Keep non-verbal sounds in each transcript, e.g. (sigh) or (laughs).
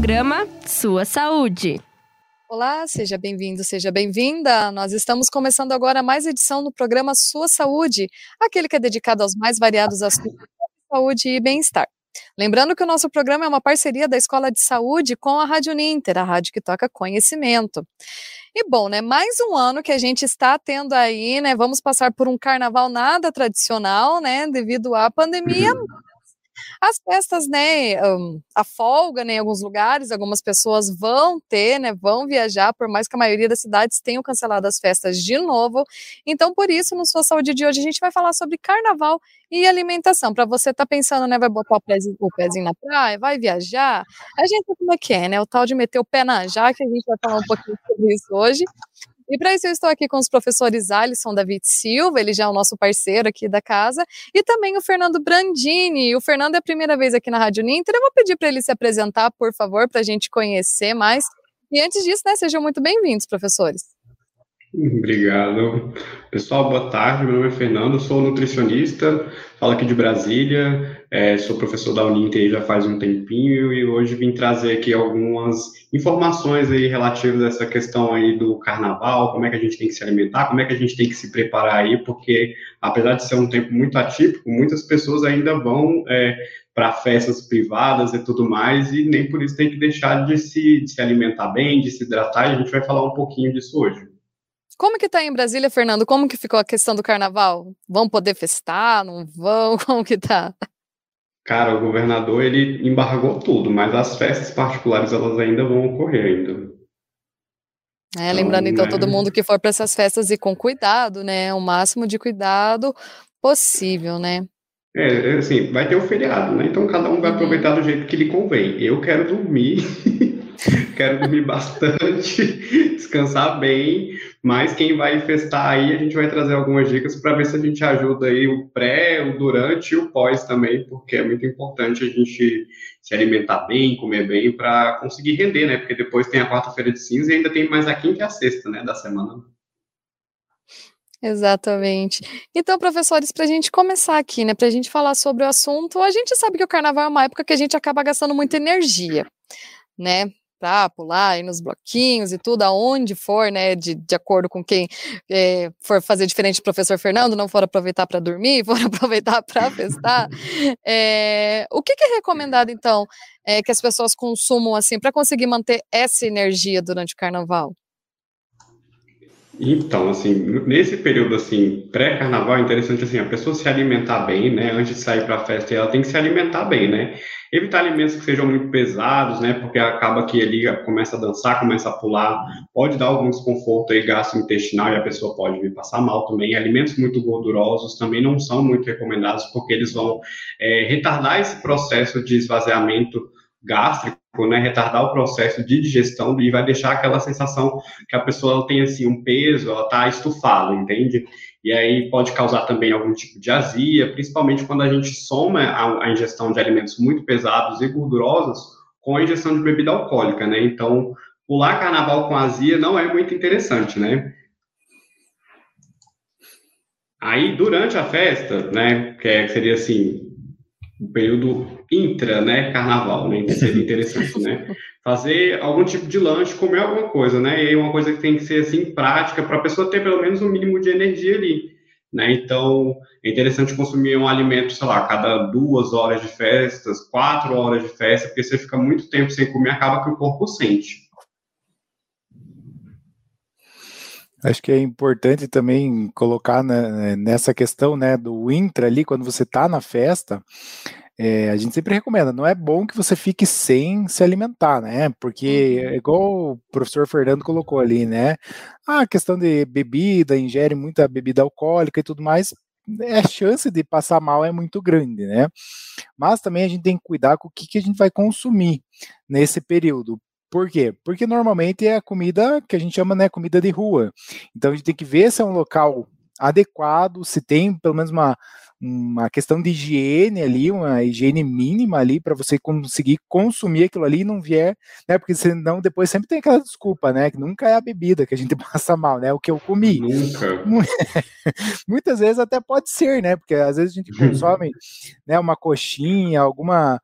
Programa Sua Saúde. Olá, seja bem-vindo, seja bem-vinda. Nós estamos começando agora mais edição do programa Sua Saúde, aquele que é dedicado aos mais variados assuntos de saúde e bem-estar. Lembrando que o nosso programa é uma parceria da Escola de Saúde com a Rádio Ninter, a rádio que toca conhecimento. E bom, né, mais um ano que a gente está tendo aí, né, vamos passar por um carnaval nada tradicional, né, devido à pandemia, uhum. As festas, né, um, a folga, né, em alguns lugares, algumas pessoas vão ter, né, vão viajar, por mais que a maioria das cidades tenham cancelado as festas de novo. Então, por isso, no Sua Saúde de hoje, a gente vai falar sobre carnaval e alimentação. Para você tá pensando, né, vai botar o pezinho, o pezinho na praia, vai viajar, a gente como é que é, né, o tal de meter o pé na jaca, a gente vai falar um pouquinho sobre isso hoje. E para isso eu estou aqui com os professores Alisson David Silva, ele já é o nosso parceiro aqui da casa, e também o Fernando Brandini. O Fernando é a primeira vez aqui na Rádio Ninter. Eu vou pedir para ele se apresentar, por favor, para a gente conhecer mais. E antes disso, né, sejam muito bem-vindos, professores. (laughs) Obrigado. Pessoal, boa tarde. Meu nome é Fernando, sou nutricionista, falo aqui de Brasília, é, sou professor da Uninter já faz um tempinho e hoje vim trazer aqui algumas informações aí relativas a essa questão aí do carnaval, como é que a gente tem que se alimentar, como é que a gente tem que se preparar aí, porque apesar de ser um tempo muito atípico, muitas pessoas ainda vão é, para festas privadas e tudo mais, e nem por isso tem que deixar de se, de se alimentar bem, de se hidratar, e a gente vai falar um pouquinho disso hoje. Como que tá em Brasília, Fernando? Como que ficou a questão do carnaval? Vão poder festar, não vão? (laughs) Como que tá? Cara, o governador, ele embargou tudo, mas as festas particulares, elas ainda vão ocorrer ainda. É, lembrando então, então todo mundo que for para essas festas e com cuidado, né? O máximo de cuidado possível, né? É, assim, vai ter o feriado, né? Então cada um vai uhum. aproveitar do jeito que lhe convém. Eu quero dormir (laughs) quero dormir bastante, (laughs) descansar bem, mas quem vai festar aí, a gente vai trazer algumas dicas para ver se a gente ajuda aí o pré, o durante e o pós também, porque é muito importante a gente se alimentar bem, comer bem, para conseguir render, né? Porque depois tem a quarta-feira de cinza e ainda tem mais a quinta e a sexta, né, da semana. Exatamente. Então, professores, para a gente começar aqui, né, para a gente falar sobre o assunto, a gente sabe que o carnaval é uma época que a gente acaba gastando muita energia, né? Para pular aí nos bloquinhos e tudo, aonde for, né, de, de acordo com quem é, for fazer diferente do professor Fernando, não for aproveitar para dormir, (laughs) for aproveitar para festar. É, o que, que, é recomendado, então, é, que as pessoas consumam, assim, para conseguir manter essa energia durante o carnaval? Então, assim, nesse período, assim, pré-carnaval, é interessante, assim, a pessoa se alimentar bem, né, antes de sair para a festa, ela tem que se alimentar bem, né, evitar alimentos que sejam muito pesados, né, porque acaba que ali começa a dançar, começa a pular, pode dar algum desconforto aí gastrointestinal e a pessoa pode vir passar mal também. Alimentos muito gordurosos também não são muito recomendados, porque eles vão é, retardar esse processo de esvaziamento gástrico, né, retardar o processo de digestão e vai deixar aquela sensação que a pessoa tem assim um peso, ela está estufada, entende? E aí pode causar também algum tipo de azia, principalmente quando a gente soma a, a ingestão de alimentos muito pesados e gordurosos com a ingestão de bebida alcoólica, né? Então, pular carnaval com azia não é muito interessante, né? Aí, durante a festa, né, que é, seria assim, um período intra, né, carnaval, né, seria interessante, né, (laughs) fazer algum tipo de lanche, comer alguma coisa, né, e aí uma coisa que tem que ser, assim, prática, para a pessoa ter pelo menos um mínimo de energia ali, né, então é interessante consumir um alimento, sei lá, cada duas horas de festas, quatro horas de festa, porque você fica muito tempo sem comer, acaba que o corpo sente. Acho que é importante também colocar né, nessa questão né, do intra ali, quando você está na festa, é, a gente sempre recomenda, não é bom que você fique sem se alimentar, né? Porque é igual o professor Fernando colocou ali, né? A questão de bebida, ingere muita bebida alcoólica e tudo mais, é, a chance de passar mal é muito grande, né? Mas também a gente tem que cuidar com o que, que a gente vai consumir nesse período. Por quê? Porque normalmente é a comida que a gente chama, né, comida de rua. Então a gente tem que ver se é um local adequado, se tem pelo menos uma, uma questão de higiene ali, uma higiene mínima ali para você conseguir consumir aquilo ali e não vier, né? Porque senão depois sempre tem aquela desculpa, né? Que nunca é a bebida que a gente (laughs) passa mal, né? O que eu comi. Nunca. (laughs) Muitas vezes até pode ser, né? Porque às vezes a gente consome, né? Uma coxinha, alguma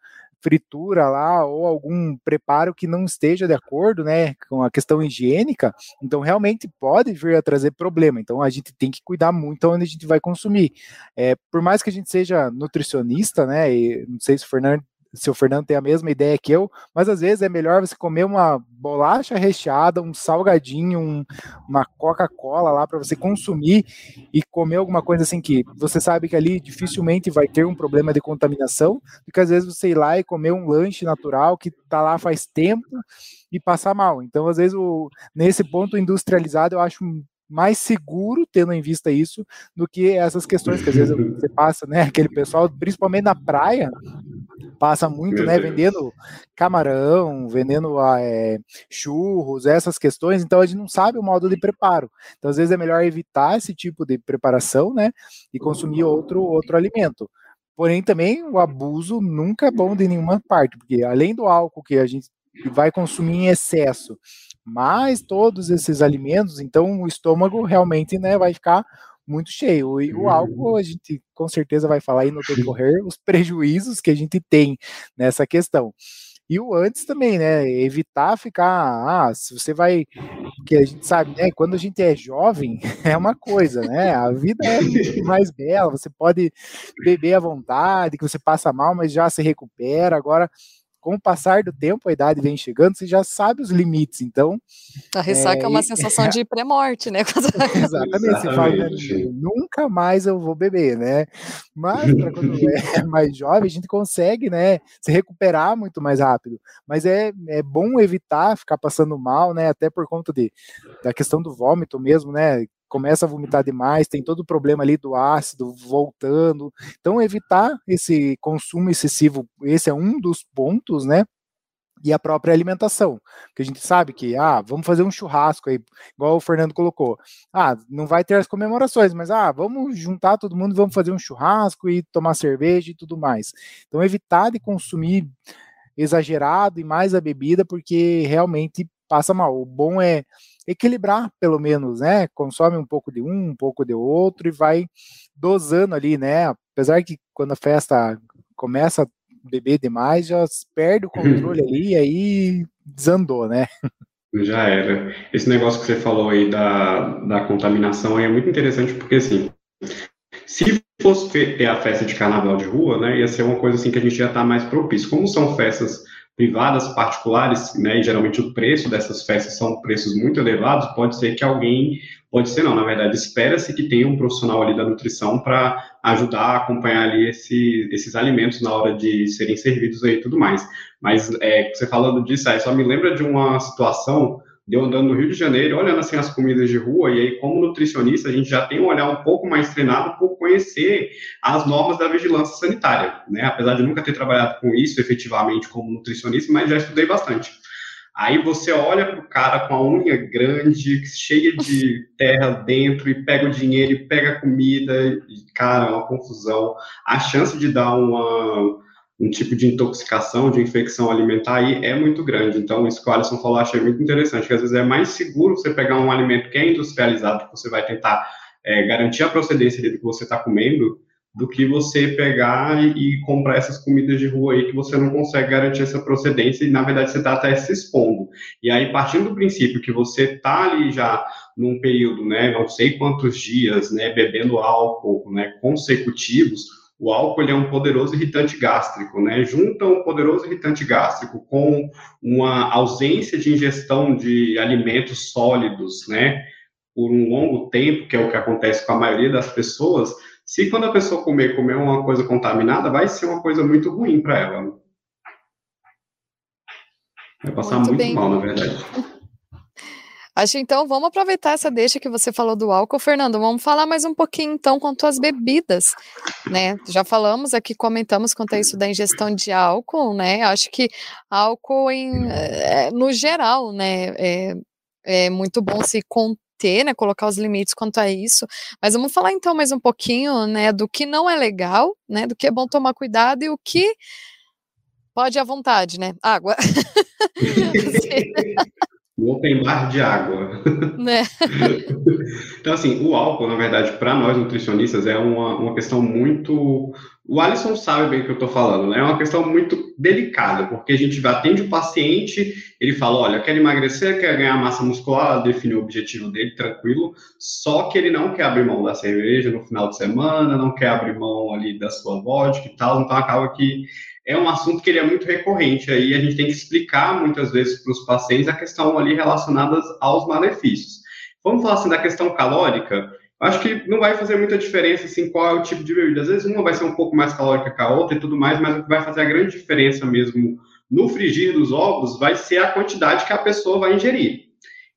fritura lá ou algum preparo que não esteja de acordo, né, com a questão higiênica, então realmente pode vir a trazer problema. Então a gente tem que cuidar muito onde a gente vai consumir. É, por mais que a gente seja nutricionista, né, e não sei se o Fernando se o Fernando tem a mesma ideia que eu, mas às vezes é melhor você comer uma bolacha recheada, um salgadinho, um, uma Coca-Cola lá para você consumir e comer alguma coisa assim que você sabe que ali dificilmente vai ter um problema de contaminação, porque às vezes você ir lá e comer um lanche natural que tá lá faz tempo e passar mal. Então, às vezes, o, nesse ponto industrializado, eu acho mais seguro, tendo em vista isso, do que essas questões que às vezes você (laughs) passa, né? Aquele pessoal, principalmente na praia, passa muito, Meu né? Deus. Vendendo camarão, vendendo é, churros, essas questões. Então a gente não sabe o modo de preparo. Então às vezes é melhor evitar esse tipo de preparação, né? E consumir outro outro alimento. Porém, também o abuso nunca é bom de nenhuma parte, porque além do álcool que a gente vai consumir em excesso, mais todos esses alimentos, então o estômago realmente né, vai ficar muito cheio. E o álcool, a gente com certeza vai falar aí no decorrer os prejuízos que a gente tem nessa questão. E o antes também, né? Evitar ficar, ah, se você vai, porque a gente sabe, né? Quando a gente é jovem, (laughs) é uma coisa, né? A vida é mais bela, você pode beber à vontade, que você passa mal, mas já se recupera. Agora, com o passar do tempo, a idade vem chegando, você já sabe os limites, então... A ressaca é, é uma (laughs) sensação de pré-morte, né? Exatamente, você fala, nunca mais eu vou beber, né? Mas para quando (laughs) é mais jovem, a gente consegue, né, se recuperar muito mais rápido, mas é, é bom evitar ficar passando mal, né, até por conta de, da questão do vômito mesmo, né, começa a vomitar demais, tem todo o problema ali do ácido voltando. Então, evitar esse consumo excessivo, esse é um dos pontos, né? E a própria alimentação, que a gente sabe que, ah, vamos fazer um churrasco aí, igual o Fernando colocou. Ah, não vai ter as comemorações, mas ah, vamos juntar todo mundo, vamos fazer um churrasco e tomar cerveja e tudo mais. Então, evitar de consumir exagerado e mais a bebida, porque realmente passa mal. O bom é equilibrar, pelo menos, né? Consome um pouco de um, um pouco de outro e vai dosando ali, né? Apesar que quando a festa começa a beber demais, já perde o controle ali e aí desandou, né? Já era. Esse negócio que você falou aí da, da contaminação é muito interessante porque, assim, se fosse ter a festa de carnaval de rua, né, ia ser uma coisa assim que a gente já está mais propício. Como são festas privadas, particulares, né, e geralmente o preço dessas festas são preços muito elevados, pode ser que alguém, pode ser não, na verdade, espera-se que tenha um profissional ali da nutrição para ajudar a acompanhar ali esse, esses alimentos na hora de serem servidos aí e tudo mais. Mas é, você falando disso, aí só me lembra de uma situação de eu andando no Rio de Janeiro, olhando assim as comidas de rua, e aí, como nutricionista, a gente já tem um olhar um pouco mais treinado por conhecer as normas da vigilância sanitária, né? Apesar de nunca ter trabalhado com isso efetivamente como nutricionista, mas já estudei bastante. Aí você olha para o cara com a unha grande, cheia de (laughs) terra dentro, e pega o dinheiro, e pega a comida, e, cara, é uma confusão. A chance de dar uma um tipo de intoxicação, de infecção alimentar aí é muito grande. Então, isso que o Alisson falou, achei muito interessante, que às vezes é mais seguro você pegar um alimento que é industrializado, que você vai tentar é, garantir a procedência do que você está comendo, do que você pegar e, e, comprar essas comidas de rua aí que você não consegue garantir essa procedência e, na verdade, você está até se expondo. E aí, partindo do princípio que você está ali já num período, né, não sei quantos dias, né, bebendo álcool, né, consecutivos, o álcool é um poderoso irritante gástrico, né? Junta um poderoso irritante gástrico com uma ausência de ingestão de alimentos sólidos, né? Por um longo tempo, que é o que acontece com a maioria das pessoas. Se quando a pessoa comer, comer uma coisa contaminada, vai ser uma coisa muito ruim para ela. Vai passar muito, muito mal, na verdade. Acho então, vamos aproveitar essa deixa que você falou do álcool, Fernando. Vamos falar mais um pouquinho então quanto às bebidas, né? Já falamos aqui, comentamos quanto a isso da ingestão de álcool, né? Acho que álcool em, é, no geral, né? É, é muito bom se conter, né? Colocar os limites quanto a isso. Mas vamos falar então mais um pouquinho, né? Do que não é legal, né? Do que é bom tomar cuidado e o que pode à vontade, né? Água. (laughs) (laughs) O open bar de água. Né? (laughs) então, assim, o álcool, na verdade, para nós nutricionistas, é uma, uma questão muito, o Alisson sabe bem o que eu estou falando, né? É uma questão muito delicada, porque a gente atende o paciente, ele fala, olha, quer emagrecer, quer ganhar massa muscular, define o objetivo dele, tranquilo, só que ele não quer abrir mão da cerveja no final de semana, não quer abrir mão ali da sua vodka e tal, então acaba que é um assunto que ele é muito recorrente, aí a gente tem que explicar muitas vezes para os pacientes a questão ali relacionada aos malefícios. Vamos falar assim da questão calórica, acho que não vai fazer muita diferença assim qual é o tipo de bebida. Às vezes uma vai ser um pouco mais calórica que a outra e tudo mais, mas o que vai fazer a grande diferença mesmo no frigir dos ovos vai ser a quantidade que a pessoa vai ingerir,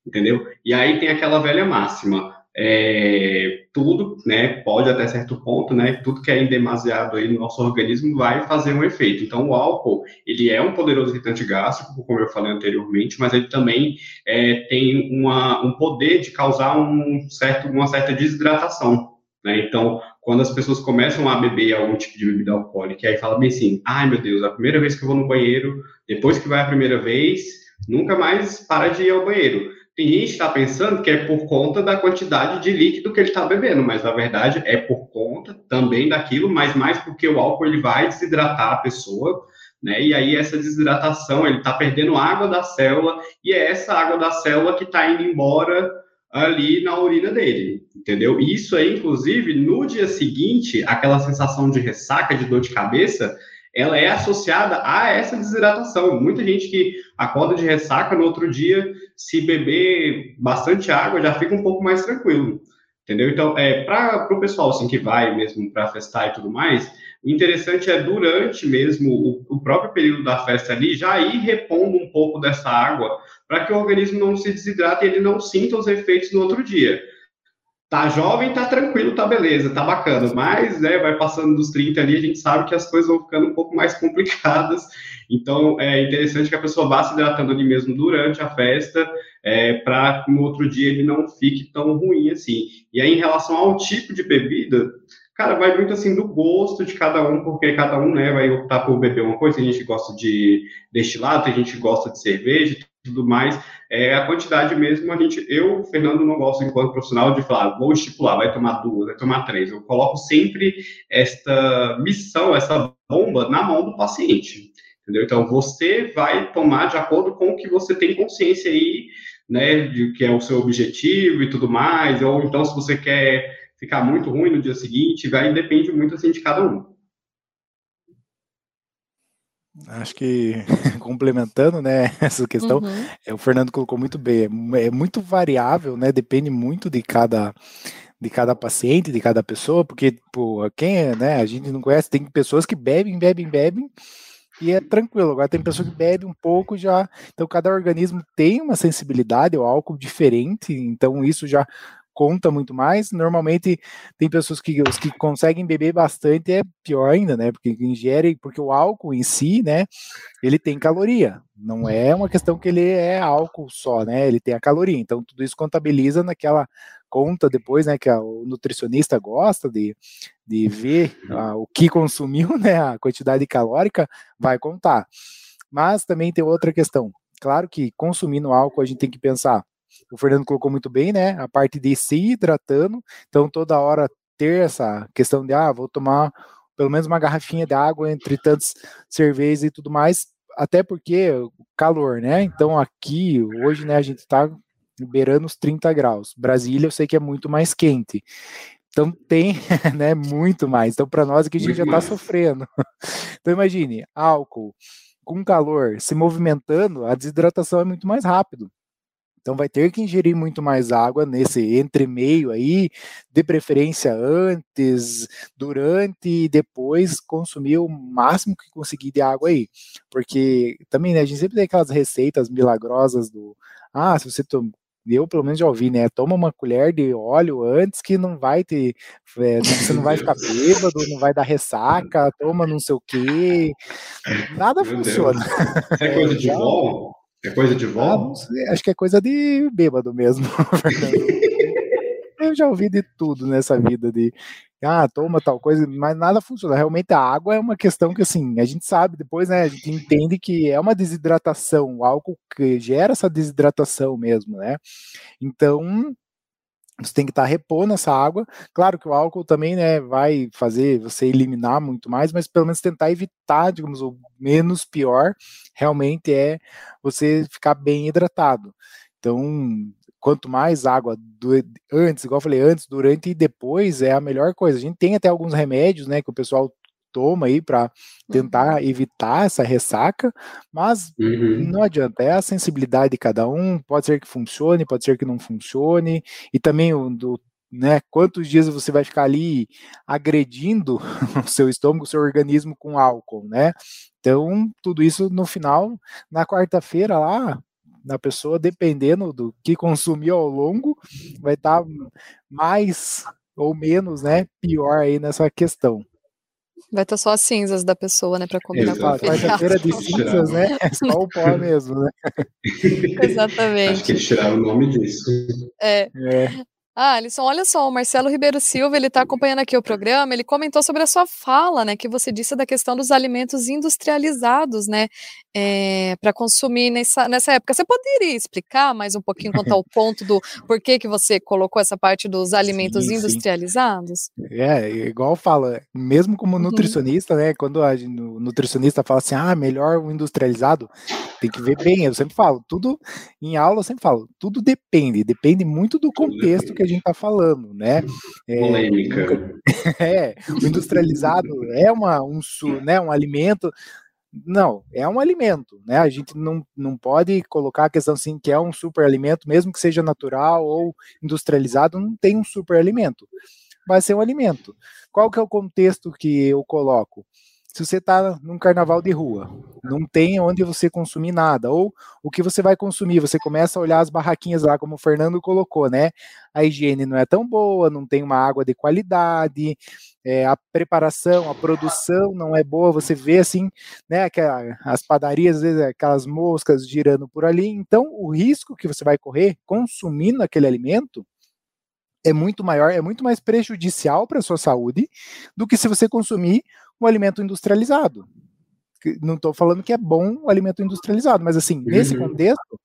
entendeu? E aí tem aquela velha máxima, é, tudo, né, pode até certo ponto, né, tudo que é demasiado aí no nosso organismo vai fazer um efeito. Então, o álcool, ele é um poderoso irritante gástrico, como eu falei anteriormente, mas ele também é, tem uma, um poder de causar um certo, uma certa desidratação, né, então, quando as pessoas começam a beber algum tipo de bebida alcoólica, aí fala bem assim, ai meu Deus, a primeira vez que eu vou no banheiro, depois que vai a primeira vez, nunca mais para de ir ao banheiro que está pensando que é por conta da quantidade de líquido que ele está bebendo, mas na verdade é por conta também daquilo, mas mais porque o álcool ele vai desidratar a pessoa, né? E aí essa desidratação, ele está perdendo água da célula e é essa água da célula que está indo embora ali na urina dele, entendeu? Isso aí, inclusive, no dia seguinte, aquela sensação de ressaca, de dor de cabeça, ela é associada a essa desidratação. Muita gente que acorda de ressaca no outro dia, se beber bastante água, já fica um pouco mais tranquilo. Entendeu? Então, é, para o pessoal assim, que vai mesmo para festar e tudo mais, o interessante é durante mesmo o, o, próprio período da festa ali, já ir repondo um pouco dessa água, para que o organismo não se desidrate e ele não sinta os efeitos no outro dia tá jovem, tá tranquilo, tá beleza, tá bacana, mas, né, vai passando dos 30 ali, a gente sabe que as coisas vão ficando um pouco mais (laughs) complicadas, então é interessante que a pessoa vá se hidratando ali mesmo durante a festa, é, para que no outro dia ele não fique tão ruim assim. E aí, em relação ao tipo de bebida, cara, vai muito assim do gosto de cada um, porque cada um, né, vai optar por beber uma coisa, tem gente que gosta de destilado, tem gente que gosta de cerveja, tudo mais, é a quantidade mesmo, a gente, eu, Fernando, não gosto enquanto profissional de falar, vou estipular, vai tomar duas, vai tomar três, eu coloco sempre esta missão, essa bomba na mão do paciente, entendeu? Então, você vai tomar de acordo com o que você tem consciência aí, né, de que é o seu objetivo e tudo mais, ou então se você quer ficar muito ruim no dia seguinte, vai, depende muito, assim, de cada um. Acho que (laughs) complementando, né, (laughs) essa questão, uhum. é, o Fernando colocou muito bem, é, é, muito variável, né, depende muito de cada de cada paciente, de cada pessoa, porque pô, quem é, né, a gente não conhece, tem pessoas que bebem, bebem, bebem e é tranquilo. Agora tem pessoa que bebe um pouco já, então cada organismo tem uma sensibilidade ao álcool diferente, então isso já conta muito mais. Normalmente tem pessoas que os que conseguem beber bastante é pior ainda, né? Porque ingere, porque o álcool em si, né, ele tem caloria. Não é uma questão que ele é álcool só, né? Ele tem a caloria. Então tudo isso contabiliza naquela conta depois, né, que a, o nutricionista gosta de, de ver a, o que consumiu, (laughs) né, a quantidade calórica, vai contar. Mas também tem outra questão. Claro que consumindo álcool a gente tem que pensar o Fernando colocou muito bem, né? A parte de se hidratando, então toda hora ter essa questão de, ah, vou tomar pelo menos uma garrafinha de água entre tantas cervejas e tudo mais, até porque calor, né? Então aqui, hoje, né, a gente tá beirando os 30 graus. Brasília eu sei que é muito mais quente. Então tem, (laughs) né, muito mais. Então para nós aqui a gente já está sofrendo. Então imagine, álcool com calor se movimentando, a desidratação é muito mais rápido. Então vai ter que ingerir muito mais água nesse entremeio aí, de preferência antes, durante e depois consumir o máximo que conseguir de água aí. Porque também, né, a gente sempre tem aquelas receitas milagrosas do ah, se você eu pelo menos já ouvi, né? Toma uma colher de óleo antes que não vai ter, é, você não vai ficar (laughs) bêbado, não vai dar ressaca, toma não sei o quê. (laughs) Nada Meu funciona. Deus. É coisa de (laughs) vó? É coisa de vó? Ah, acho que é coisa de bêbado mesmo. (laughs) Eu já ouvi de tudo nessa vida de ah, toma tal coisa, mas nada funciona. Realmente a água é uma questão que assim, a gente sabe depois, né? A gente entende que é uma desidratação, o álcool que gera essa desidratação mesmo, né? Então, você tem que estar tá repondo essa água. Claro que o álcool também né, vai fazer você eliminar muito mais, mas pelo menos tentar evitar, digamos, o menos pior realmente é você ficar bem hidratado. Então, quanto mais água do, antes, igual eu falei, antes, durante e depois é a melhor coisa. A gente tem até alguns remédios, né, que o pessoal toma aí para tentar uhum. evitar essa ressaca, mas uhum. não adianta, é a sensibilidade de cada um, pode ser que funcione, pode ser que não funcione, e também o do né, quantos dias você vai ficar ali agredindo (laughs) o seu estômago, o seu organismo com álcool, né? Então, tudo isso no final, na quarta-feira lá, na pessoa, dependendo do que consumiu ao longo, vai estar tá mais ou menos, né, pior aí nessa questão. Vai estar só as cinzas da pessoa, né, para combinar Exato. com a Quarta-feira de (laughs) cinzas, né? É só o pó mesmo, né? Exatamente. Acho que eles tiraram o nome disso. É. é. Ah, Alisson, olha só, o Marcelo Ribeiro Silva, ele está acompanhando aqui o programa, ele comentou sobre a sua fala, né, que você disse da questão dos alimentos industrializados, né, é, para consumir nessa, nessa época. Você poderia explicar mais um pouquinho quanto ao ponto do porquê que você colocou essa parte dos alimentos sim, industrializados? Sim. É, igual fala, mesmo como uhum. nutricionista, uhum. né, quando a, o nutricionista fala assim, ah, melhor o industrializado, tem que ver bem, eu sempre falo, tudo, em aula eu sempre falo, tudo depende, depende muito do contexto que a gente está falando, né? É, Polêmica. (laughs) É, o industrializado é uma, um, né, um alimento. Não, é um alimento, né? A gente não, não pode colocar a questão assim que é um super alimento, mesmo que seja natural ou industrializado, não tem um super alimento. Vai ser um alimento. Qual que é o contexto que eu coloco? Se você está num carnaval de rua, não tem onde você consumir nada, ou o que você vai consumir, você começa a olhar as barraquinhas lá, como o Fernando colocou, né? A higiene não é tão boa, não tem uma água de qualidade, é, a preparação, a produção não é boa, você vê assim, né? Aquela, as padarias, às vezes, aquelas moscas girando por ali, então o risco que você vai correr consumindo aquele alimento é muito maior, é muito mais prejudicial para a sua saúde do que se você consumir um alimento industrializado. Não estou falando que é bom o alimento industrializado, mas assim, uhum. nesse contexto,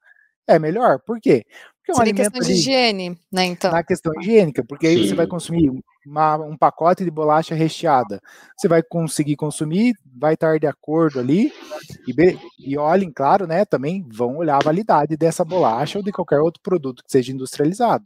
é melhor. Por quê? Porque é um alimento questão de higiene, né? Então. Na questão higiênica, porque aí Sim. você vai consumir uma, um pacote de bolacha recheada. Você vai conseguir consumir, vai estar de acordo ali. E, e olhem, claro, né? Também vão olhar a validade dessa bolacha ou de qualquer outro produto que seja industrializado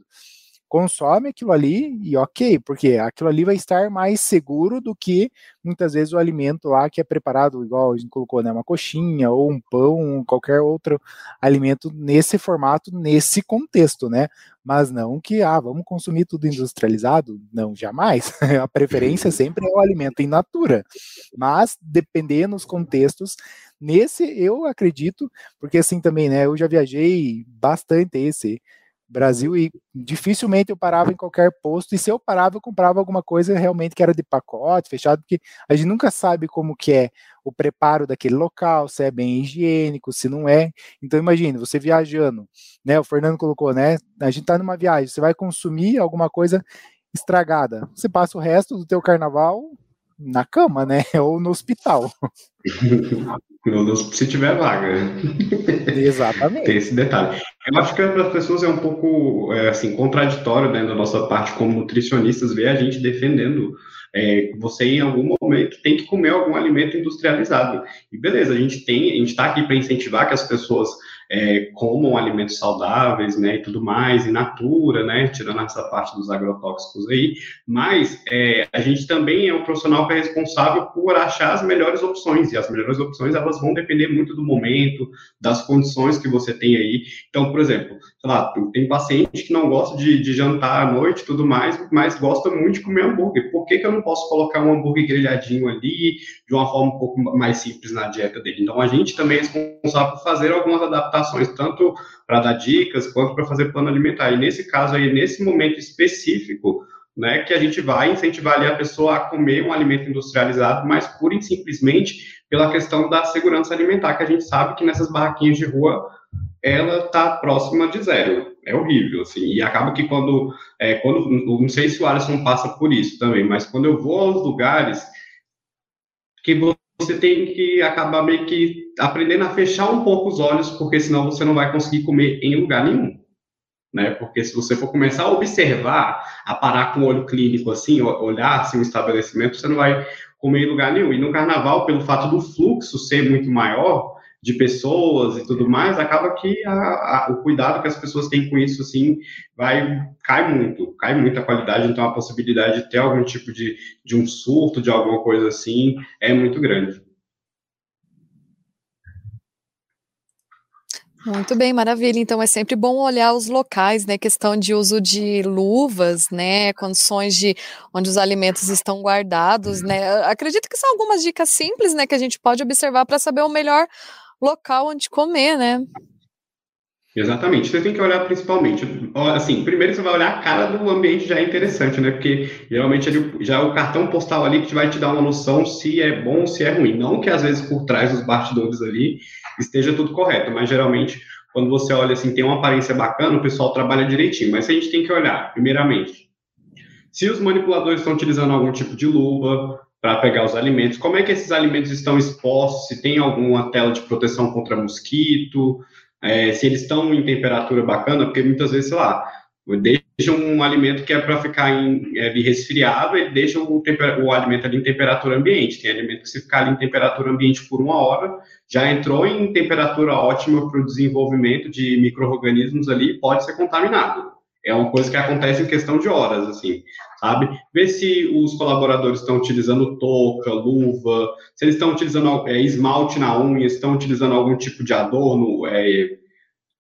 consome aquilo ali e ok, porque aquilo ali vai estar mais seguro do que muitas vezes o alimento lá que é preparado, igual a gente colocou, né, uma coxinha ou um pão, qualquer outro alimento nesse formato, nesse contexto, né? Mas não que, ah, vamos consumir tudo industrializado? Não, jamais. (laughs) a preferência sempre é o alimento in natura. Mas, dependendo dos contextos, nesse eu acredito, porque assim também, né, eu já viajei bastante esse Brasil e dificilmente eu parava em qualquer posto e se eu parava eu comprava alguma coisa realmente que era de pacote, fechado, porque a gente nunca sabe como que é o preparo daquele local, se é bem higiênico, se não é. Então imagine, você viajando, né, o Fernando colocou, né, a gente tá numa viagem, você vai consumir alguma coisa estragada. Você passa o resto do teu carnaval na cama, né? (laughs) Ou no hospital. (laughs) se tiver vaga. Exatamente. (laughs) Tem esse detalhe. Eu acho que para as pessoas é um pouco é, assim contraditório né, da nossa parte como nutricionistas ver a gente defendendo é, você em algum momento tem que comer algum alimento industrializado. E beleza, a gente tem, a gente está aqui para incentivar que as pessoas é, comam alimentos saudáveis, né, e tudo mais, in natura, né, tirando essa parte dos agrotóxicos aí, mas é, a gente também é um profissional que é responsável por achar as melhores opções, e as melhores opções, elas vão depender muito do momento, das condições que você tem aí. Então, por exemplo, sei lá, tem paciente que não gosta de, de jantar à noite e tudo mais, mas gosta muito de comer hambúrguer. Por que, que eu não posso colocar um hambúrguer grelhadinho ali, de uma forma um pouco mais simples na dieta dele? Então, a gente também é responsável por fazer algumas adaptações tanto para dar dicas quanto para fazer plano alimentar. E nesse caso aí, nesse momento específico, né, que a gente vai incentivar a pessoa a comer um alimento industrializado, mas pura e simplesmente pela questão da segurança alimentar, que a gente sabe que nessas barraquinhas de rua ela está próxima de zero. É horrível, assim. E acaba que quando, é, quando, não sei se o Alisson passa por isso também, mas quando eu vou aos lugares que você tem que acabar meio que aprendendo a fechar um pouco os olhos, porque senão você não vai conseguir comer em lugar nenhum. né? Porque se você for começar a observar, a parar com o olho clínico assim, olhar assim, o estabelecimento, você não vai comer em lugar nenhum. E no carnaval, pelo fato do fluxo ser muito maior de pessoas e tudo mais, acaba que a, a, o cuidado que as pessoas têm com isso, assim, vai, cai muito, cai muito a qualidade, então a possibilidade de ter algum tipo de, de um surto, de alguma coisa assim, é muito grande. Muito bem, maravilha. Então é sempre bom olhar os locais, né? Questão de uso de luvas, né? Condições de onde os alimentos estão guardados, né? Acredito que são algumas dicas simples, né? Que a gente pode observar para saber o melhor local onde comer, né? Exatamente, você tem que olhar principalmente, assim, primeiro você vai olhar a cara do ambiente, já é interessante, né, porque geralmente já é o cartão postal ali que vai te dar uma noção se é bom ou se é ruim, não que às vezes por trás dos bastidores ali esteja tudo correto, mas geralmente quando você olha assim, tem uma aparência bacana, o pessoal trabalha direitinho, mas a gente tem que olhar, primeiramente, se os manipuladores estão utilizando algum tipo de luva para pegar os alimentos, como é que esses alimentos estão expostos, se tem alguma tela de proteção contra mosquito, é, se eles estão em temperatura bacana, porque muitas vezes, sei lá, deixa um alimento que é para ficar em, é, resfriado, ele deixa o, o, alimento ali em temperatura ambiente. Tem alimento que se ficar ali em temperatura ambiente por uma hora, já entrou em temperatura ótima para o desenvolvimento de micro-organismos ali, pode ser contaminado. É uma coisa que acontece em questão de horas, assim, sabe? Ver se os colaboradores estão utilizando touca, luva, se eles estão utilizando é, esmalte na unha, estão utilizando algum tipo de adorno, é,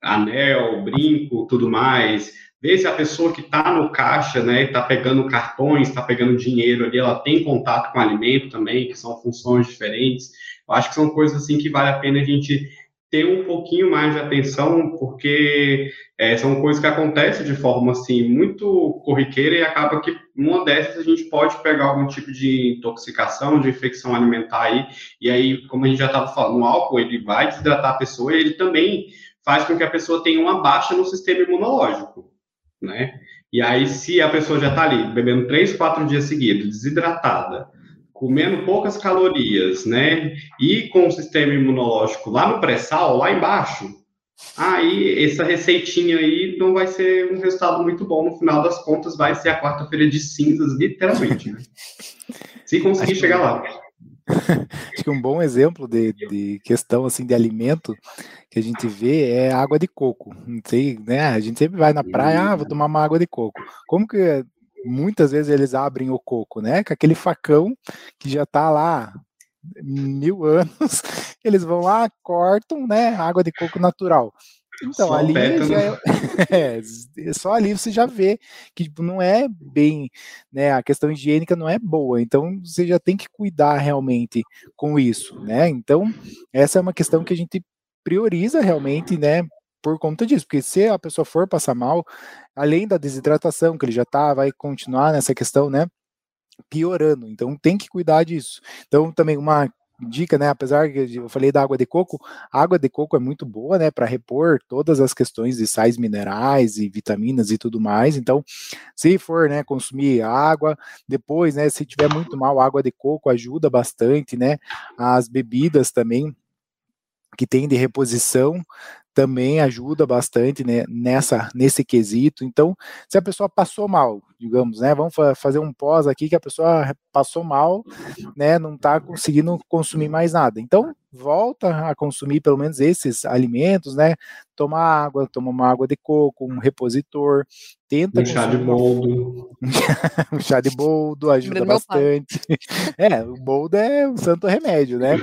anel, brinco, tudo mais. Ver se a pessoa que está no caixa, né, está pegando cartões, está pegando dinheiro ali, ela tem contato com alimento também, que são funções diferentes. Eu acho que são coisas assim que vale a pena a gente ter um pouquinho mais de atenção, porque é, são coisas que acontecem de forma assim muito corriqueira e acaba que numa dessas a gente pode pegar algum tipo de intoxicação, de infecção alimentar aí, e aí, como a gente já estava falando, o álcool ele vai desidratar a pessoa e ele também faz com que a pessoa tenha uma baixa no sistema imunológico, né? E aí, se a pessoa já está ali bebendo três, quatro dias seguidos, desidratada, comendo poucas calorias, né? E com o sistema imunológico lá no pré-sal, lá embaixo, aí essa receitinha aí não vai ser um resultado muito bom. No final das contas, vai ser a quarta-feira de cinzas, literalmente. Né? Se conseguir Acho chegar lá. (laughs) Acho que um bom exemplo de, de, questão assim de alimento que a gente vê é água de coco. Não sei, né? A gente sempre vai na praia, ah, vou tomar uma água de coco. Como que muitas vezes eles abrem o coco, né? Com aquele facão que já está lá mil (laughs) anos, eles vão lá, cortam, né? Água de coco natural. Então, só ali é, (laughs) é, só ali você já vê que tipo, não é bem, né? A questão higiênica não é boa, então você já tem que cuidar realmente com isso, né? Então, essa é uma questão que a gente prioriza realmente, né? Por conta disso, porque se a pessoa for passar mal, além da desidratação que ele já tá, vai continuar nessa questão, né, piorando. Então tem que cuidar disso. Então também uma dica, né, apesar que eu falei da água de coco, a água de coco é muito boa, né, para repor todas as questões de sais minerais e vitaminas e tudo mais. Então, se for, né, consumir água, depois, né, se tiver muito mal, água de coco ajuda bastante, né? As bebidas também que tem de reposição também ajuda bastante né, nessa nesse quesito. Então, se a pessoa passou mal, digamos, né, vamos fa fazer um pós aqui que a pessoa passou mal, né, não está conseguindo consumir mais nada. Então, volta a consumir pelo menos esses alimentos, né? Toma água, toma uma água de coco, um repositor, tenta um chá de boldo. (laughs) um chá de boldo ajuda bastante. é, o boldo é um santo remédio, né?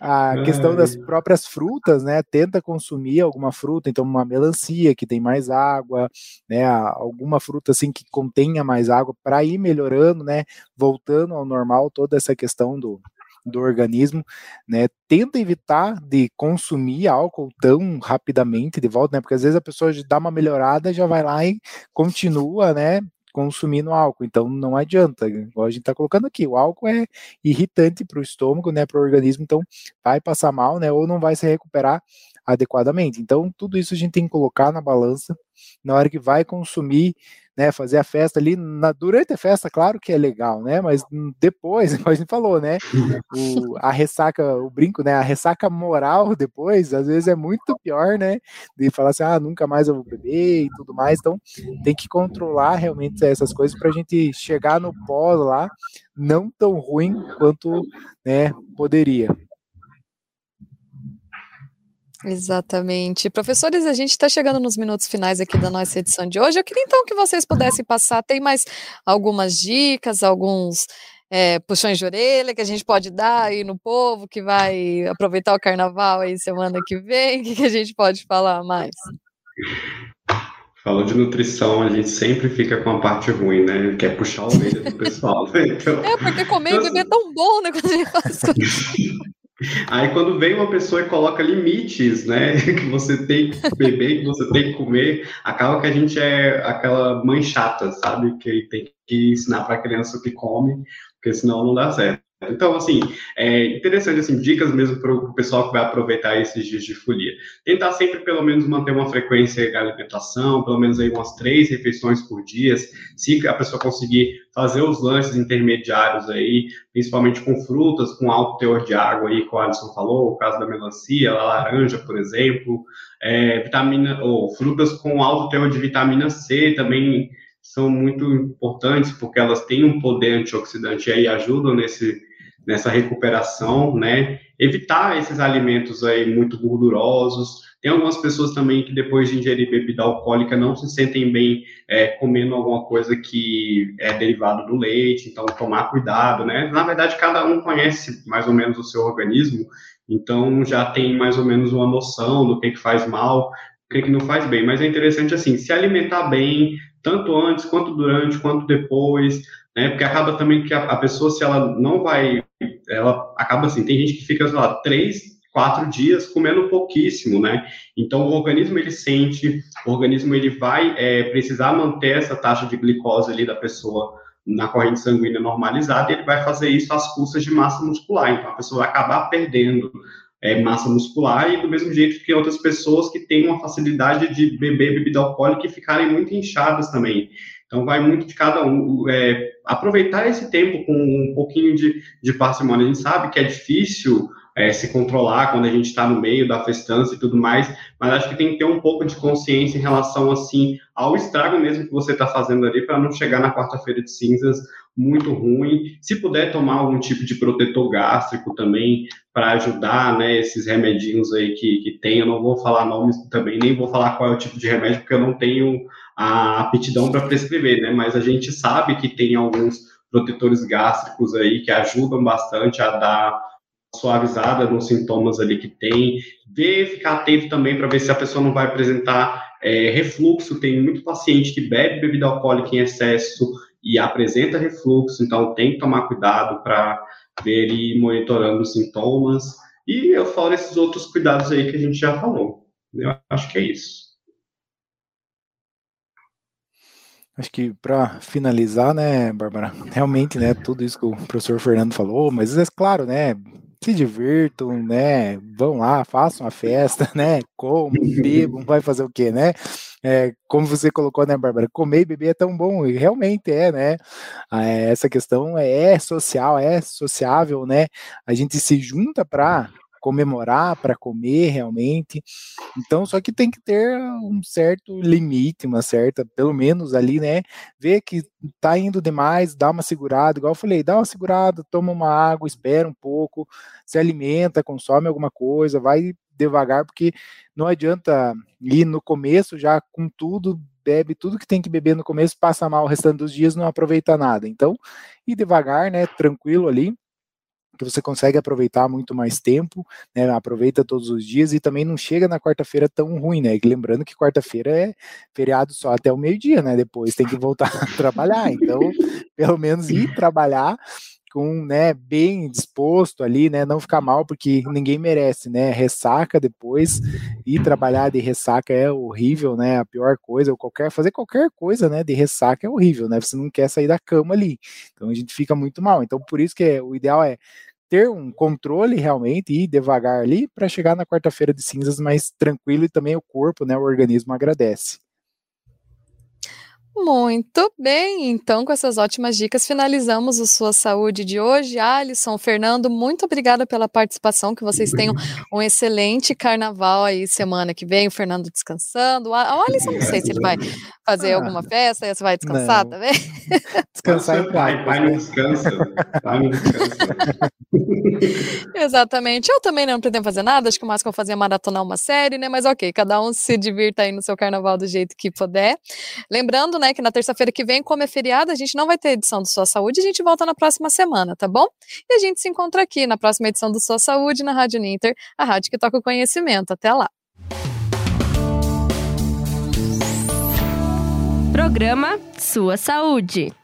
A questão das próprias frutas, né? Tenta consumir alguma fruta, então uma melancia que tem mais água, né? Alguma fruta assim que contenha mais água para ir melhorando, né? Voltando ao normal toda essa questão do, do organismo, né? Tenta evitar de consumir álcool tão rapidamente de volta, né? Porque às vezes a pessoa dá uma melhorada, já vai lá e continua, né? Consumindo álcool. Então não adianta, igual a gente está colocando aqui, o álcool é irritante para o estômago, né, para o organismo, então vai passar mal, né, ou não vai se recuperar adequadamente. Então tudo isso a gente tem que colocar na balança na hora que vai consumir, né, fazer a festa ali, na, durante a festa, claro que é legal, né, mas depois, como a gente falou, né, o, a ressaca, o brinco, né, a ressaca moral (laughs) depois, às vezes é muito pior, né, de falar assim, ah, nunca mais eu vou beber e tudo mais, então tem que controlar realmente essas coisas para a gente chegar no pós lá, não tão ruim quanto, né, poderia. Exatamente. Professores, a gente está chegando nos minutos finais aqui da nossa edição de hoje. Eu queria então que vocês pudessem passar, tem mais algumas dicas, alguns é, puxões de orelha que a gente pode dar aí no povo que vai aproveitar o carnaval aí semana que vem? (laughs) O que, que a gente pode falar mais? Falou de nutrição, a gente sempre fica com a parte ruim, né? Quer puxar a orelha do pessoal. Né? Então, é, porque comer e beber é tão bom, né? Quando a gente faz (laughs) Aí quando vem uma pessoa e coloca limites, né, (laughs) que você tem que beber, que você tem que comer, acaba que a gente é aquela mãe chata, sabe, que tem que ensinar para a criança o que come, porque senão não dá certo. Então, assim, é interessante, assim, dicas mesmo para o pessoal que vai aproveitar esses dias de folia. Tentar sempre, pelo menos, manter uma frequência de alimentação, pelo menos aí umas três refeições por dia, se a pessoa conseguir fazer os lanches intermediários aí, principalmente com frutas, com alto teor de água aí, como o Alisson falou, o caso da melancia, a laranja, por exemplo, é, vitamina, ou frutas com alto teor de vitamina C também são muito importantes, porque elas têm um poder antioxidante e aí ajudam nesse nessa recuperação, né? Evitar esses alimentos aí muito gordurosos. Tem algumas pessoas também que depois de ingerir bebida alcoólica não se sentem bem é, comendo alguma coisa que é derivado do leite, então tomar cuidado, né? Na verdade, cada um conhece mais ou menos o seu organismo, então já tem mais ou menos uma noção do que, que faz mal, o que, que não faz bem. Mas é interessante assim, se alimentar bem, tanto antes quanto durante, quanto depois, né? Porque acaba também que a, a, pessoa, se ela não vai, ela acaba assim, tem gente que fica, sei lá, três, quatro dias comendo pouquíssimo, né? Então o organismo ele sente, o organismo ele vai é, precisar manter essa taxa de glicose ali da pessoa na corrente sanguínea normalizada, e ele vai fazer isso às custas de massa muscular. Então a pessoa vai acabar perdendo é, massa muscular e do mesmo jeito que outras pessoas que têm uma facilidade de beber bebida alcoólica e ficarem muito inchadas também. Então, vai muito de cada um. É, aproveitar esse tempo com um pouquinho de, de parcimônia. A gente sabe que é difícil é, se controlar quando a gente está no meio da festança e tudo mais, mas acho que tem que ter um pouco de consciência em relação, assim, ao estrago mesmo que você está fazendo ali, para não chegar na quarta-feira de cinzas muito ruim. Se puder tomar algum tipo de protetor gástrico também, para ajudar, né, esses remedinhos aí que, que tem, eu não vou falar nomes também, nem vou falar qual é o tipo de remédio, porque eu não tenho a aptidão para prescrever, né? Mas a gente sabe que tem alguns protetores gástricos aí que ajudam bastante a dar suavizada nos sintomas ali que tem. Ver, ficar atento também para ver se a pessoa não vai apresentar é, refluxo. Tem muito paciente que bebe bebida alcoólica em excesso e apresenta refluxo, então tem que tomar cuidado para ver e monitorando os sintomas. E eu falo esses outros cuidados aí que a gente já falou. Eu acho que é isso. Acho que para finalizar, né, Bárbara, realmente, né, tudo isso que o professor Fernando falou, mas é claro, né, se divirtam, né, vão lá, façam a festa, (laughs) né, comam, bebam, vai fazer o quê, né? É, como você colocou, né, Bárbara, comer e beber é tão bom, e realmente é, né? É, essa questão é social, é sociável, né? A gente se junta para comemorar, para comer realmente. Então, só que tem que ter um certo limite, uma certa, pelo menos ali, né? Ver que tá indo demais, dá uma segurada, igual eu falei, dá uma segurada, toma uma água, espera um pouco, se alimenta, consome alguma coisa, vai devagar, porque não adianta ir no começo já com tudo, bebe tudo que tem que beber no começo, passa mal o restante dos dias, não aproveita nada. Então, ir devagar, né, tranquilo ali, que você consegue aproveitar muito mais tempo, né? Aproveita todos os dias e também não chega na quarta-feira tão ruim, né? Lembrando que quarta-feira é feriado só até o meio-dia, né? Depois tem que voltar (laughs) a trabalhar. Então, pelo menos ir trabalhar com, né, bem disposto ali, né, não ficar mal, porque ninguém merece, né, ressaca depois, ir trabalhar de ressaca é horrível, né, a pior coisa, ou qualquer, fazer qualquer coisa, né, de ressaca é horrível, né, você não quer sair da cama ali, então a gente fica muito mal, então por isso que é, o ideal é ter um controle realmente e ir devagar ali para chegar na quarta-feira de cinzas mais tranquilo e também o corpo, né, o organismo agradece. Muito bem, então com essas ótimas dicas finalizamos o Sua Saúde de hoje. Alisson, Fernando, muito obrigada pela participação, que vocês tenham um excelente carnaval aí semana que vem, o Fernando descansando. O Alisson, não sei se ele vai fazer ah, alguma festa, você vai descansar não. também? (laughs) Descansar em pai, pai não descansa, pai não descansa. (laughs) Exatamente, eu também não pretendo fazer nada, acho que o máximo que eu fazer é maratonar uma série, né, mas ok, cada um se divirta aí no seu carnaval do jeito que puder. Lembrando, né, que na terça-feira que vem, como é feriado, a gente não vai ter edição do Sua Saúde, a gente volta na próxima semana, tá bom? E a gente se encontra aqui na próxima edição do Sua Saúde, na Rádio Ninter, a rádio que toca o conhecimento. Até lá! Programa Sua Saúde.